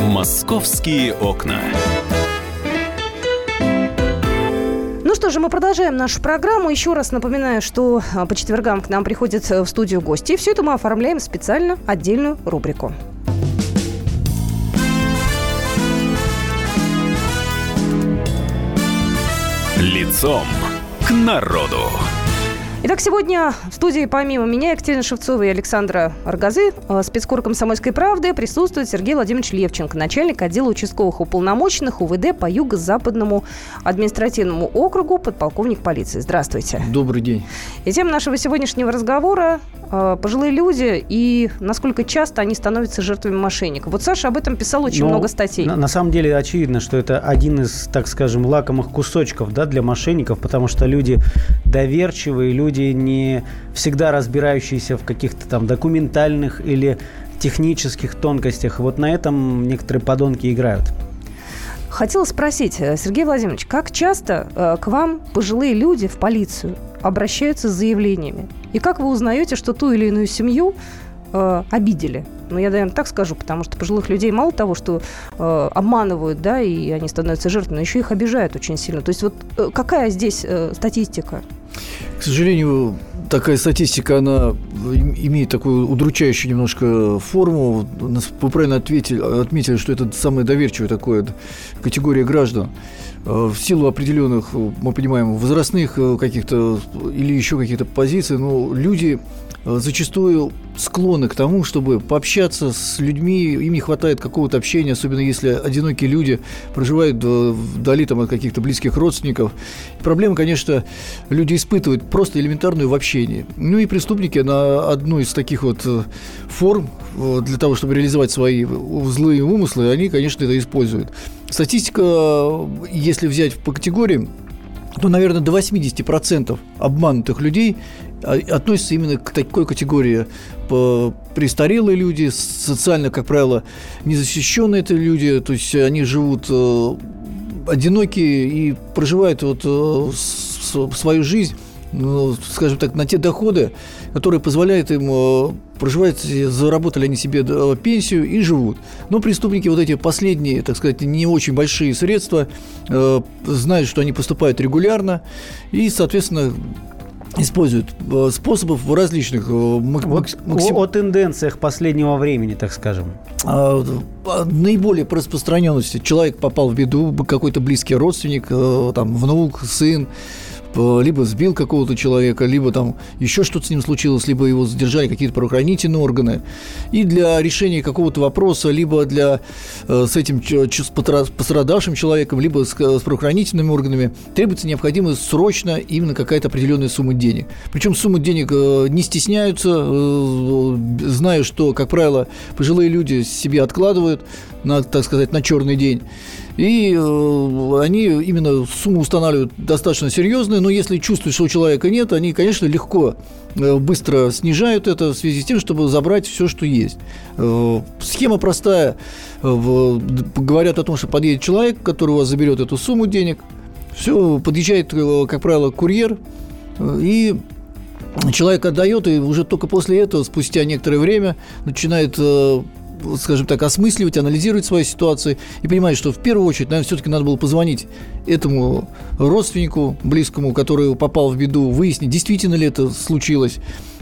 Московские окна. Ну что же, мы продолжаем нашу программу. Еще раз напоминаю, что а, по четвергам к нам приходят э, в студию гости. И все это мы оформляем специально отдельную рубрику. Лицом к народу. Итак, сегодня в студии помимо меня Екатерина Шевцова и Александра Аргазы, э, спецкор комсомольской правды, присутствует Сергей Владимирович Левченко, начальник отдела участковых уполномоченных УВД по Юго-Западному административному округу, подполковник полиции. Здравствуйте. Добрый день. И тема нашего сегодняшнего разговора э, пожилые люди и насколько часто они становятся жертвами мошенников. Вот Саша об этом писал очень Но много статей. На, на самом деле очевидно, что это один из, так скажем, лакомых кусочков да, для мошенников, потому что люди доверчивые, люди не всегда разбирающиеся в каких-то там документальных или технических тонкостях. Вот на этом некоторые подонки играют. Хотела спросить, э, Сергей Владимирович, как часто э, к вам пожилые люди в полицию обращаются с заявлениями? И как вы узнаете, что ту или иную семью э, обидели? Ну, я, наверное, так скажу, потому что пожилых людей мало того, что э, обманывают, да, и они становятся жертвами, еще их обижают очень сильно. То есть вот э, какая здесь э, статистика? К сожалению, такая статистика, она имеет такую удручающую немножко форму. Вы правильно ответили, отметили, что это самая доверчивая такая категория граждан. Э, в силу определенных, мы понимаем, возрастных э, каких-то или еще каких-то позиций, но люди Э, зачастую склонны к тому, чтобы пообщаться с людьми, им не хватает какого-то общения, особенно если одинокие люди проживают вдали там, от каких-то близких родственников. Проблема, конечно, люди испытывают просто элементарную в общении. Ну и преступники на одну из таких вот э, форм э, для того, чтобы реализовать свои злые умыслы, они, конечно, это используют. Статистика, если взять по категориям, то, наверное, до 80% обманутых людей относятся именно к такой категории престарелые люди, социально, как правило, незащищенные это люди, то есть они живут э, одинокие и проживают вот э, свою жизнь ну, скажем так, на те доходы, которые позволяют им э, проживать, заработали они себе пенсию и живут. Но преступники вот эти последние, так сказать, не очень большие средства, знают, что они поступают регулярно и, соответственно, используют э, способов различных. Э, вот максим... О тенденциях последнего времени, так скажем. А, наиболее по распространенности человек попал в беду, какой-то близкий родственник, э, там, внук, сын, Э, либо сбил какого-то человека, либо там еще что-то с ним случилось, либо его задержали какие-то правоохранительные органы. И для решения какого-то вопроса, либо для э, с этим с пострадавшим человеком, либо с, с правоохранительными органами требуется необходимо срочно именно какая-то определенная сумма денег. Причем суммы денег э, не стесняются, зная, что, как правило, пожилые люди себе откладывают на, так сказать, на черный день. И э, они именно сумму устанавливают достаточно серьезную, но если чувствуют, что у человека нет, они, конечно, легко э, быстро снижают это в связи с тем, чтобы забрать все, что есть. Э, схема простая. Говорят о том, что подъедет человек, который у вас заберет эту сумму денег. Все, подъезжает, как правило, курьер, и человек отдает, и уже только после этого, спустя некоторое время, начинает скажем так, осмысливать, анализировать свою ситуацию и понимать, что в первую очередь, наверное, все-таки надо было позвонить этому родственнику близкому, который попал в беду, выяснить, действительно ли это случилось,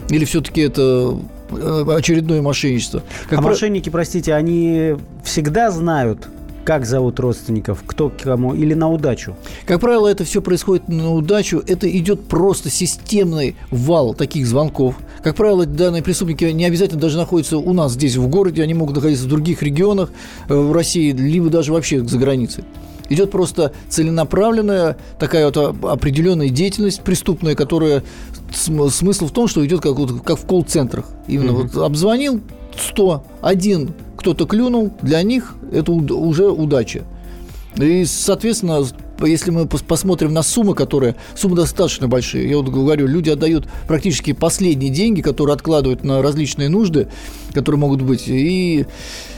или все-таки это э, очередное мошенничество. Как а про... мошенники, простите, они всегда знают, как зовут родственников, кто кому, или на удачу? Как правило, это все происходит на удачу. Это идет просто системный вал таких звонков. Как правило, данные преступники не обязательно даже находятся у нас здесь, в городе, они могут находиться в других регионах э, в России, либо даже вообще за границей. Идет просто целенаправленная такая вот определенная деятельность преступная, которая смысл в том, что идет как, вот, как в колл-центрах. Именно mm-hmm. вот обзвонил 100, один кто-то клюнул, для них это уже удача. И, соответственно, если мы посмотрим на суммы, которые... Суммы достаточно большие. Я вот говорю, люди отдают практически последние деньги, которые откладывают на различные нужды, которые могут быть. И,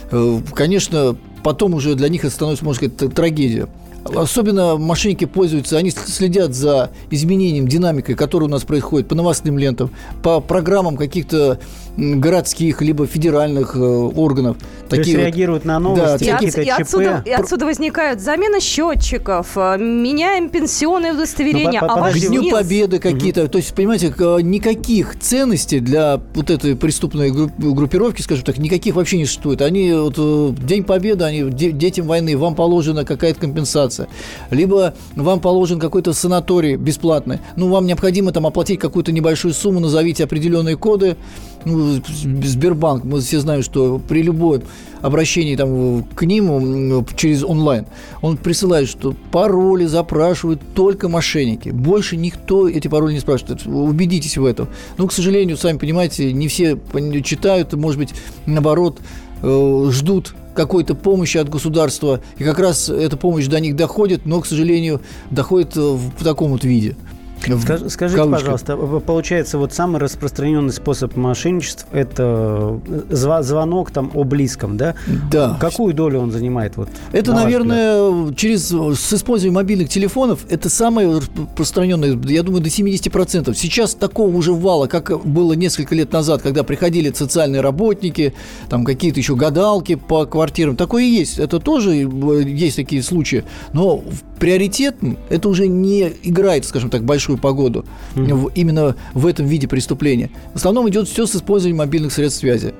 э, конечно, потом уже для них это становится, можно сказать, трагедия. Особенно мошенники пользуются, они следят за изменением, динамикой, которая у нас происходит по новостным лентам, по программам каких-то городских либо федеральных э, органов. То есть вот- реагируют на новости, И, от- и ЧП. отсюда, и отсюда возникают замена счетчиков, э, меняем пенсионные удостоверения, Ну, по- а К Дню нет. Победы какие-то. То есть, понимаете, к- никаких ценностей для вот этой преступной групп- группировки, скажем так, никаких вообще не существует. Они вот э, День Победы, они де- детям войны, вам положена какая-то компенсация. Либо вам положен какой-то санаторий бесплатный. Ну, вам необходимо там оплатить какую-то небольшую сумму, назовите определенные коды. Ну, Сбербанк, мы все знаем, что при любом обращении там, к ним через онлайн, он присылает, что пароли запрашивают только мошенники. Больше никто эти пароли не спрашивает. Убедитесь в этом. Но, к сожалению, сами понимаете, не все читают, может быть, наоборот, э, ждут какой-то помощи от государства, и как раз эта помощь до них доходит, но, к сожалению, доходит э, в таком вот виде. В Скаж- Скажите, кавычках. пожалуйста, э, получается, вот самый распространенный способ мошенничества – это зва- звонок там о близком, да? Да. Какую долю он занимает? Вот, Это, на наверное, через с использованием мобильных телефонов это самое распространенное, я думаю, до 70%. Сейчас такого уже вала, как было несколько лет назад, когда приходили социальные работники, там какие-то еще гадалки по квартирам. Такое и есть. Это тоже э, есть такие случаи. Но приоритетным это уже не играет, скажем так, большую погоду в- именно в этом виде преступления. В основном идет все с использованием мобильных средств связи.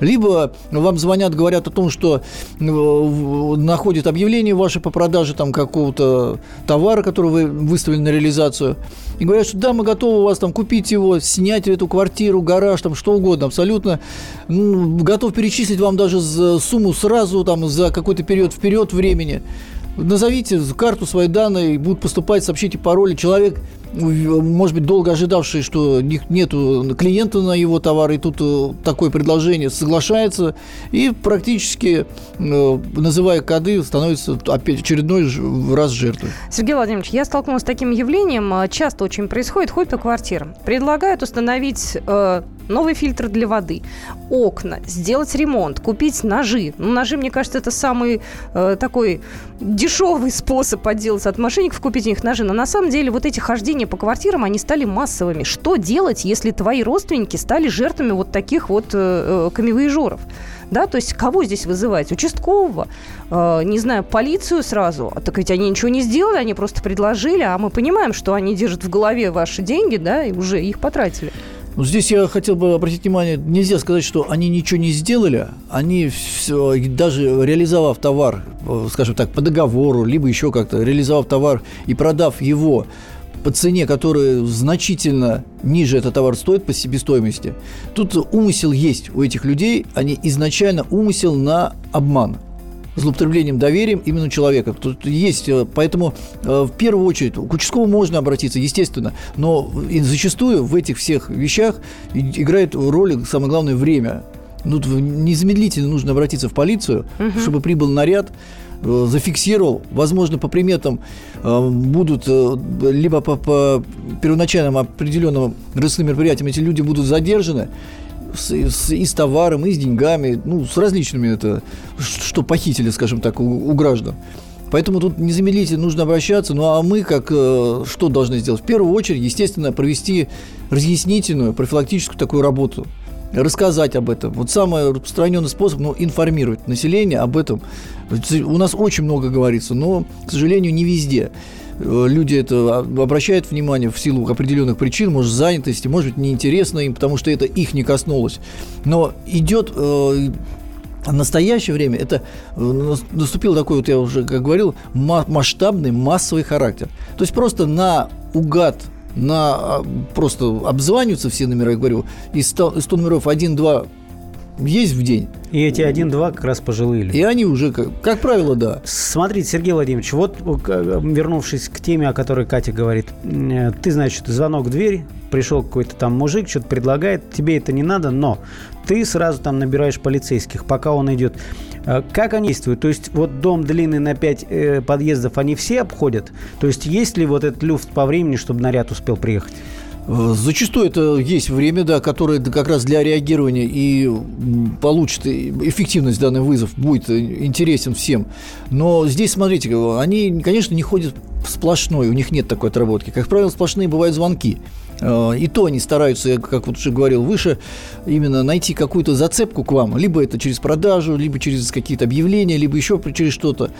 Либо вам звонят, говорят о том, что э, находят объявление ваше по продаже там какого-то товара, который вы выставили на реализацию, и говорят, что да, мы готовы у вас там купить его, снять эту квартиру, гараж, там что угодно, абсолютно. Ну, готов перечислить вам даже сумму сразу там за какой-то период вперед времени. Назовите карту свои данные, будут поступать, сообщите пароли. Человек, может быть, долго ожидавший, что нету клиента на его товар, и тут э, такое предложение соглашается, и практически, э, называя коды, становится опять очередной раз жертвой. Сергей Владимирович, я столкнулась с таким явлением, э, часто очень происходит, ходят по квартирам. Предлагают установить э, новый фильтр для воды, окна, сделать ремонт, купить ножи. Ну, ножи, мне кажется, это самый э, такой дешевый способ отделаться от мошенников, купить у них ножи. Но на самом деле вот эти хождения по квартирам, они стали массовыми. Что делать, если твои родственники стали жертвами вот таких вот э, э, камевоежоров? Да, то есть кого здесь вызывать? Участкового? Э, не знаю, полицию сразу? А Так ведь они ничего не сделали, они просто предложили, а мы понимаем, что они держат в голове ваши деньги, да, и уже их потратили. Ну, здесь я хотел бы обратить внимание, нельзя сказать, что они ничего не сделали, они всё, даже реализовав товар, э, скажем так, по договору, либо еще как-то, реализовав товар и продав его по цене, которая значительно ниже этот товар стоит по себестоимости, тут умысел есть у этих людей, они изначально умысел на обман злоупотреблением доверием именно человека. Тут есть, э, поэтому э, в первую очередь к участковому можно обратиться, естественно, но зачастую в этих всех вещах играет роль, самое главное, время. Ну, незамедлительно нужно обратиться в полицию, чтобы прибыл наряд, э, зафиксировал, возможно, по приметам будут либо по, по первоначальным определенным рысным мероприятиям эти люди будут задержаны, с, с- и с товаром, и с деньгами, ну, с различными это, что похитили, скажем так, у, у граждан. Поэтому тут незамедлительно нужно обращаться. Ну а мы как э, что должны сделать? В первую очередь, естественно, провести разъяснительную, профилактическую такую работу. Рассказать об этом. Вот самый распространенный способ, ну, информировать население об этом. У нас очень много говорится, но, к сожалению, не везде. Э, Люди это обращают внимание в силу определенных причин, может, занятости, может быть, неинтересно им, потому что это их не коснулось. Но идет э, в настоящее время это э, нас- наступил такой, вот я уже как говорил, ма- масштабный массовый характер. То есть просто на угад на а, просто обзваниваются все номера, я говорю, из 100, из 100 номеров 1-2 есть в день, И эти один-два как раз пожилые люди. и они уже, как, как правило, да. Смотрите, Сергей Владимирович, вот э, вернувшись к теме, о которой Катя говорит, э, ты, значит, звонок в дверь, пришел какой-то там мужик, что-то предлагает, тебе это не надо, но ты сразу там набираешь полицейских, пока он идет. Э, Как они действуют? То есть вот дом длинный на 5 подъездов, они все обходят? То есть есть ли вот этот люфт по времени, чтобы наряд успел приехать? Э, зачастую это есть время, да, которое как раз для реагирования и получит эффективность данный вызов, будет интересен всем. Но здесь, смотрите, они, конечно, не ходят сплошной, у них нет такой отработки. Как правило, сплошные бывают звонки. Э, и то они стараются, как вот уже говорил выше, именно найти какую-то зацепку к вам. Либо это через продажу, либо через какие-то объявления, либо еще через что-то.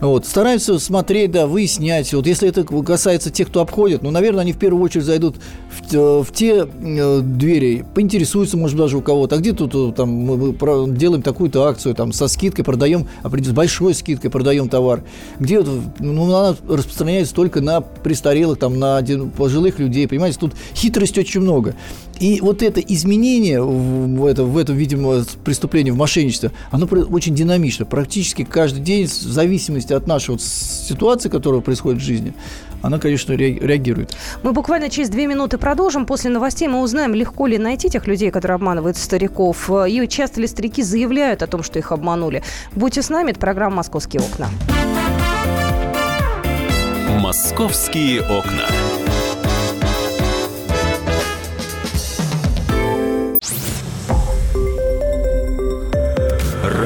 Вот. Стараются смотреть, да, выяснять. Вот если это касается тех, кто обходит, ну, наверное, они в первую очередь зайдут в, э, в те э, двери, поинтересуются, может, даже у кого-то. А где тут там мы делаем такую-то акцию, там, со скидкой продаем, с большой скидкой продаем товар. Где ну, она распространяется только на престарелых, там, на пожилых людей, понимаете, тут хитрости очень много. И вот это изменение в, это, в этом, видимо, преступлении, в мошенничестве, оно очень динамично. Практически каждый день, в зависимости от нашей вот ситуации, которая происходит в жизни, она, конечно, реагирует. Мы буквально через две минуты продолжим. После новостей мы узнаем, легко ли найти тех людей, которые обманывают стариков, и часто ли старики заявляют о том, что их обманули. Будьте с нами, это программа «Московские окна». «Московские окна».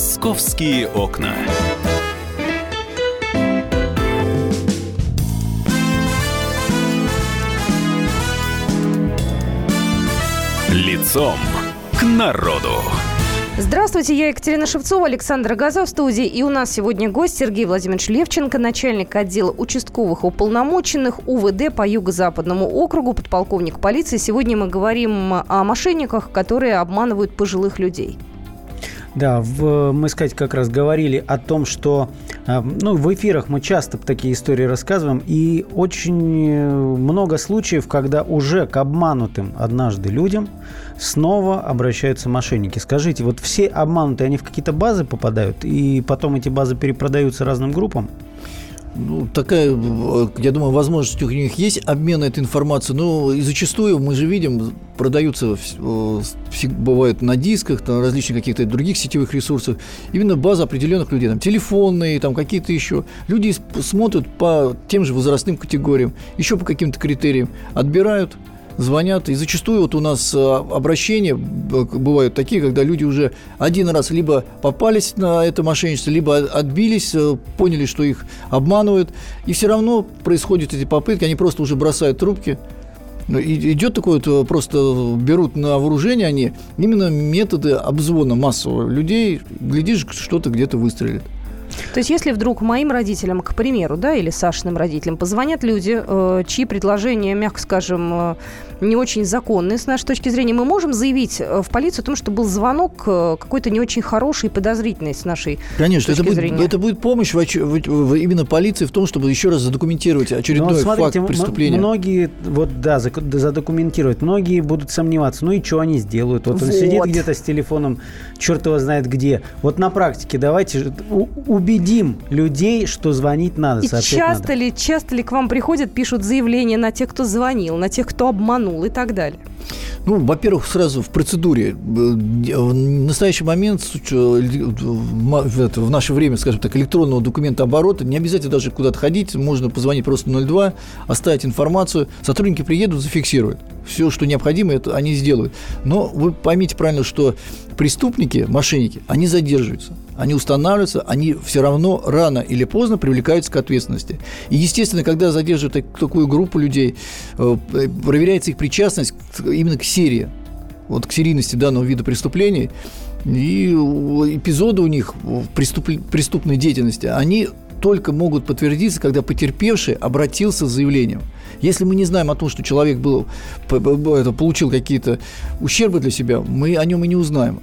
Московские окна. Лицом к народу. Здравствуйте, я Екатерина Шевцова, Александр Газа в студии. И у нас сегодня гость Сергей Владимирович Левченко, начальник отдела участковых уполномоченных УВД по Юго-Западному округу, подполковник полиции. Сегодня мы говорим о мошенниках, которые обманывают пожилых людей. Да, в, мы, сказать, как раз говорили о том, что а, ну, в эфирах мы часто такие истории рассказываем, и очень э, много случаев, когда уже к обманутым однажды людям снова обращаются мошенники. Скажите, вот все обманутые, они в какие-то базы попадают, и потом эти базы перепродаются разным группам? Ну, такая, э, я думаю, возможность у них есть обмен этой информацией, но и зачастую мы же видим, продаются, э, бывают на дисках, на различных каких-то других сетевых ресурсах, именно база определенных людей, там, телефонные, там, какие-то еще. Люди смотрят по тем же возрастным категориям, еще по каким-то критериям, отбирают, звонят. И зачастую вот у нас э, обращения бывают такие, когда люди уже один раз либо попались на это мошенничество, либо отбились, э, поняли, что их обманывают. И все равно происходят эти попытки, они просто уже бросают трубки. Ну, идет такое вот, э, просто берут на вооружение они именно методы обзвона массового людей. Глядишь, что-то где-то выстрелит. То есть, если вдруг моим родителям, к примеру, да, или Сашиным родителям позвонят люди, э, чьи предложения, мягко скажем, э, не очень законные с нашей точки зрения, мы можем заявить э, в полицию о том, что был звонок какой-то не очень хороший и подозрительный с нашей Конечно, точки это зрения. будет, это будет помощь в, в, в, именно полиции в том, чтобы еще раз задокументировать очередной вот смотрите, факт преступления. Многие, вот да, задокументировать, многие будут сомневаться, ну и что они сделают? Вот он вот. сидит где-то с телефоном, черт его знает где. Вот на практике давайте убедим людей, что звонить надо. И часто надо. ли, часто ли к вам приходят, пишут заявления на тех, кто звонил, на тех, кто обманул? и так далее? Ну, во-первых, сразу в процедуре. В настоящий момент в наше время, скажем так, электронного документа оборота не обязательно даже куда-то ходить, можно позвонить просто 02, оставить информацию, сотрудники приедут, зафиксируют. Все, что необходимо, это они сделают. Но вы поймите правильно, что преступники, мошенники, они задерживаются они устанавливаются, они все равно рано или поздно привлекаются к ответственности. И, естественно, когда задерживают такую группу людей, э, проверяется их причастность именно к серии, вот к серийности данного вида преступлений, и эпизоды у них в преступной деятельности, они только могут подтвердиться, когда потерпевший обратился с заявлением. Если мы не знаем о том, что человек был, получил какие-то ущербы для себя, мы о нем и не узнаем.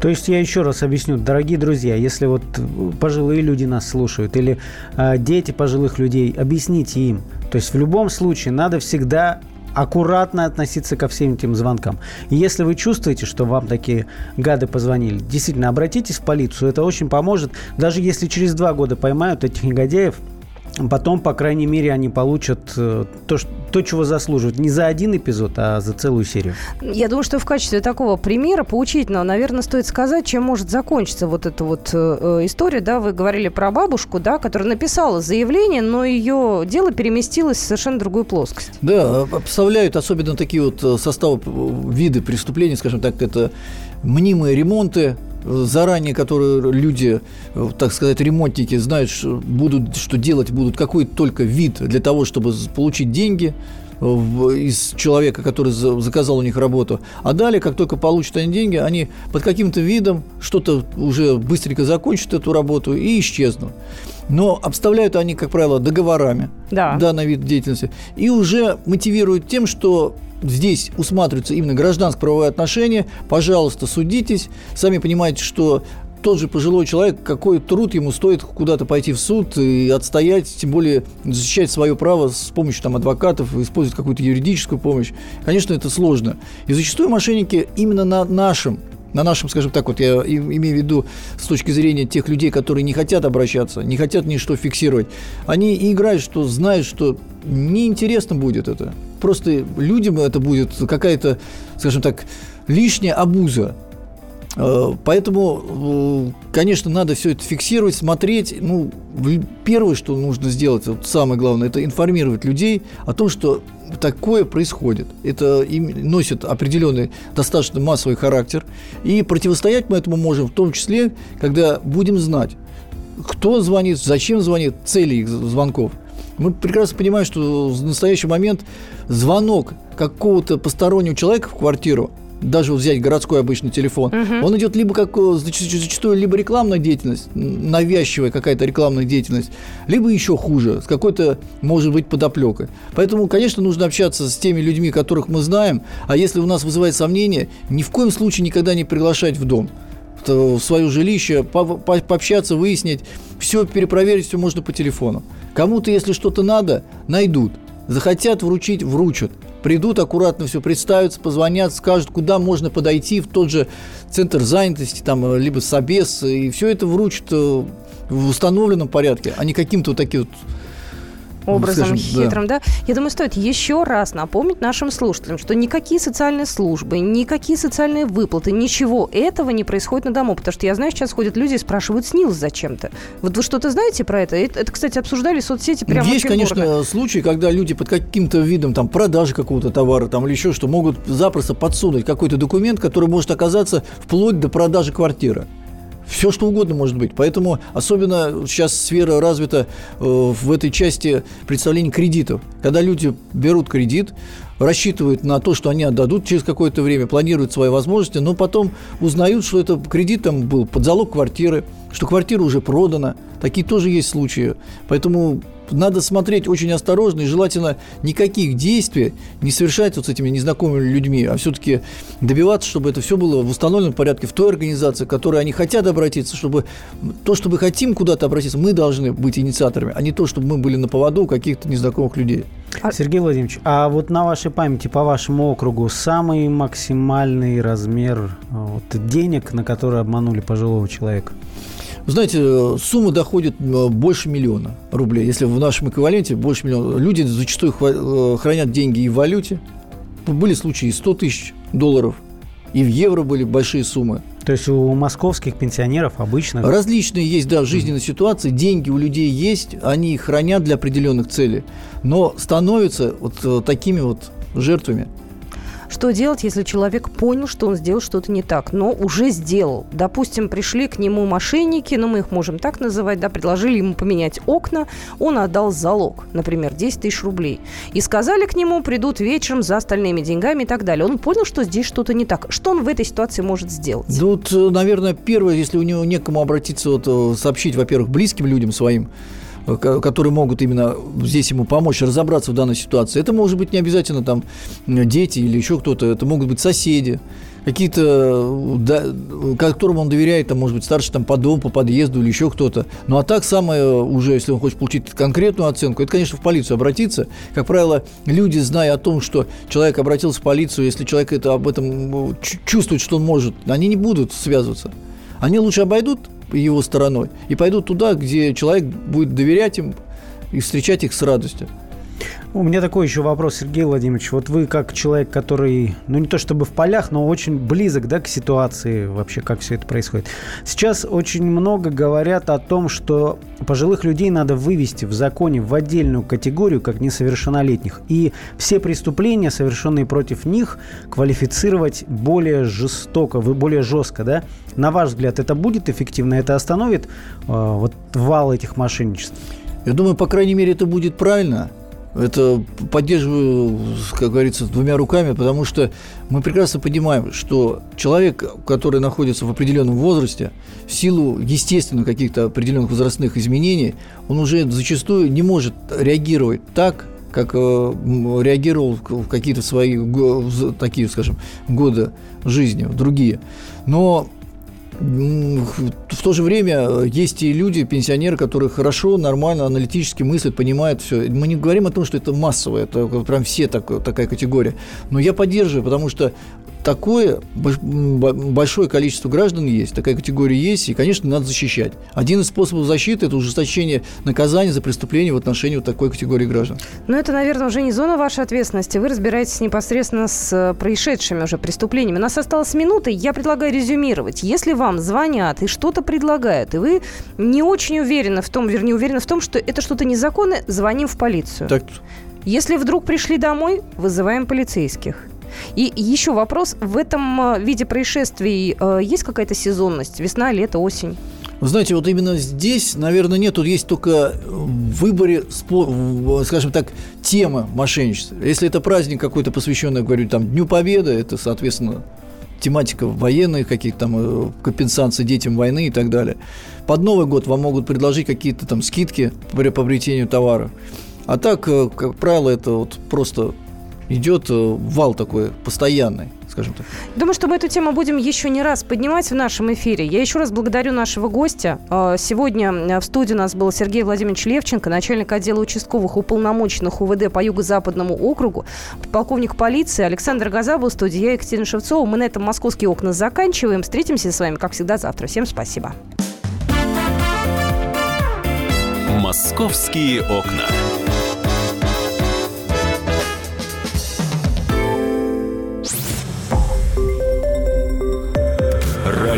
То есть я еще раз объясню, дорогие друзья, если вот пожилые люди нас слушают или э, дети пожилых людей, объясните им. То есть в любом случае надо всегда аккуратно относиться ко всем этим звонкам. И если вы чувствуете, что вам такие гады позвонили, действительно, обратитесь в полицию, это очень поможет. Даже если через два года поймают этих негодяев, Потом, по крайней мере, они получат э, то, что, то, чего заслуживают. Не за один эпизод, а за целую серию. Я думаю, что в качестве такого примера поучительного, наверное, стоит сказать, чем может закончиться вот эта вот э, э, история. Да, вы говорили про бабушку, да, которая написала заявление, но ее дело переместилось в совершенно другую плоскость. Да, обставляют особенно такие вот составы, виды преступлений, скажем так, это мнимые ремонты, заранее, которые люди, так сказать, ремонтники знают, что будут, что делать будут какой только вид для того, чтобы получить деньги из человека, который заказал у них работу. А далее, как только получат они деньги, они под каким-то видом что-то уже быстренько закончат эту работу и исчезнут. Но обставляют они, как правило, договорами да. данный вид деятельности и уже мотивируют тем, что здесь усматриваются именно гражданско-правовые отношения, пожалуйста, судитесь. Сами понимаете, что тот же пожилой человек, какой труд ему стоит куда-то пойти в суд и отстоять, тем более защищать свое право с помощью там, адвокатов, использовать какую-то юридическую помощь. Конечно, это сложно. И зачастую мошенники именно на нашем на нашем, скажем так, вот я имею в виду с точки зрения тех людей, которые не хотят обращаться, не хотят ничто фиксировать, они играют, что знают, что неинтересно будет это. Просто людям это будет какая-то, скажем так, лишняя обуза. Э, поэтому, э, конечно, надо все это фиксировать, смотреть. Ну, первое, что нужно сделать, вот самое главное, это информировать людей о том, что такое происходит. Это носит определенный достаточно массовый характер. И противостоять мы этому можем в том числе, когда будем знать, кто звонит, зачем звонит, цели их звонков. Мы прекрасно понимаем, что в настоящий момент звонок какого-то постороннего человека в квартиру даже взять городской обычный телефон, угу. он идет либо как э, зачастую либо рекламная деятельность, навязчивая какая-то рекламная деятельность, либо еще хуже, с какой-то, может быть, подоплекой. Поэтому, конечно, нужно общаться с теми людьми, которых мы знаем, а если у нас вызывает сомнение, ни в коем случае никогда не приглашать в дом в свое жилище, по по пообщаться, выяснить. Все перепроверить, все можно по телефону. Кому-то, если что-то надо, найдут. Захотят вручить, вручат придут, аккуратно все представятся, позвонят, скажут, куда можно подойти в тот же центр занятости, там, э, либо собес, и все это вручат э, в установленном порядке, а не каким-то вот таким вот образом Скажем, хитрым, да. да. Я думаю, стоит еще раз напомнить нашим слушателям, что никакие социальные службы, никакие социальные выплаты, ничего этого не происходит на дому. Потому что я знаю, сейчас ходят люди и спрашивают СНИЛС зачем-то. Вот вы что-то знаете про это? Это, это кстати, обсуждали в соцсети прямо Есть, конечно, дорого. случаи, когда люди под каким-то видом там, продажи какого-то товара там, или еще что, могут запросто подсунуть какой-то документ, который может оказаться вплоть до продажи квартиры. Все, что угодно может быть. Поэтому особенно сейчас сфера развита э, в этой части представления кредитов. Когда люди берут кредит, рассчитывают на то, что они отдадут через какое-то время, планируют свои возможности, но потом узнают, что это кредит там был под залог квартиры, что квартира уже продана. Такие тоже есть случаи. Поэтому надо смотреть очень осторожно и желательно никаких действий не совершать вот с этими незнакомыми людьми, а все-таки добиваться, чтобы это все было в установленном порядке в той организации, к которой они хотят обратиться, чтобы то, что мы хотим куда-то обратиться, мы должны быть инициаторами, а не то, чтобы мы были на поводу каких-то незнакомых людей. А Сергей Владимирович, а вот на вашей памяти, по вашему округу, самый максимальный размер вот, денег, на которые обманули пожилого человека? Знаете, сумма доходит э, больше миллиона рублей. Если в нашем эквиваленте больше миллиона. Люди зачастую э, хранят деньги и в валюте. Были случаи и 100 тысяч долларов, и в евро были большие суммы. То есть у московских пенсионеров обычно... Различные есть, да, жизненные mm-hmm. ситуации. Деньги у людей есть, они их хранят для определенных целей, но становятся вот э, такими вот жертвами. Что делать, если человек понял, что он сделал что-то не так, но уже сделал? Допустим, пришли к нему мошенники, ну мы их можем так называть, да, предложили ему поменять окна, он отдал залог, например, 10 тысяч рублей. И сказали к нему, придут вечером за остальными деньгами и так далее. Он понял, что здесь что-то не так. Что он в этой ситуации может сделать? Тут, наверное, первое, если у него некому обратиться, вот, э, сообщить, во-первых, близким людям своим, которые могут именно здесь ему помочь разобраться в данной ситуации. Это может быть не обязательно там дети или еще кто-то, это могут быть соседи, какие-то, да, которым он доверяет, там, может быть, старше там, по дому, по подъезду или еще кто-то. Ну, а так самое уже, если он хочет получить конкретную оценку, это, конечно, в полицию обратиться. Как правило, люди, зная о том, что человек обратился в полицию, если человек это, об этом чувствует, что он может, они не будут связываться. Они лучше обойдут его стороной и пойдут туда, где человек будет доверять им и встречать их с радостью. У меня такой еще вопрос, Сергей Владимирович. Вот вы как человек, который, ну не то чтобы в полях, но очень близок да, к ситуации вообще, как все это происходит. Сейчас очень много говорят о том, что пожилых людей надо вывести в законе в отдельную категорию, как несовершеннолетних. И все преступления, совершенные против них, квалифицировать более жестоко, более жестко. Да? На ваш взгляд, это будет эффективно? Это остановит э, вот вал этих мошенничеств? Я думаю, по крайней мере, это будет правильно – это поддерживаю, как говорится, двумя руками, потому что мы прекрасно понимаем, что человек, который находится в определенном возрасте, в силу, естественно, каких-то определенных возрастных изменений, он уже зачастую не может реагировать так, как э, реагировал в какие-то свои такие, скажем, годы жизни, другие. Но в то же время есть и люди, пенсионеры, которые хорошо, нормально, аналитически мыслят, понимают все. Мы не говорим о том, что это массовое, это прям все так, такая категория. Но я поддерживаю, потому что такое большое количество граждан есть, такая категория есть, и, конечно, надо защищать. Один из способов защиты – это ужесточение наказания за преступление в отношении вот такой категории граждан. Но это, наверное, уже не зона вашей ответственности. Вы разбираетесь непосредственно с э, происшедшими уже преступлениями. У нас осталась минута, я предлагаю резюмировать. Если вам звонят и что-то предлагают, и вы не очень уверены в том, вернее, уверены в том, что это что-то незаконное, звоним в полицию. Так. Если вдруг пришли домой, вызываем полицейских. И еще вопрос. В этом э, виде происшествий э, есть какая-то сезонность? Весна, лето, осень? Знаете, вот именно здесь, наверное, нет. Тут есть только в выборе, скажем так, темы мошенничества. Если это праздник какой-то посвященный, говорю, там, Дню Победы, это, соответственно, тематика военных каких-то там э, компенсаций детям войны и так далее. Под Новый год вам могут предложить какие-то там скидки при приобретению товара. А так, как правило, это вот просто идет э, вал такой постоянный скажем так. Думаю, что мы эту тему будем еще не раз поднимать в нашем эфире. Я еще раз благодарю нашего гостя. Э, сегодня э, в студии у нас был Сергей Владимирович Левченко, начальник отдела участковых уполномоченных УВД по Юго-Западному округу, полковник полиции Александр Газа в студии, я Екатерина Шевцова. Мы на этом «Московские окна» заканчиваем. Встретимся с вами, как всегда, завтра. Всем спасибо. «Московские окна».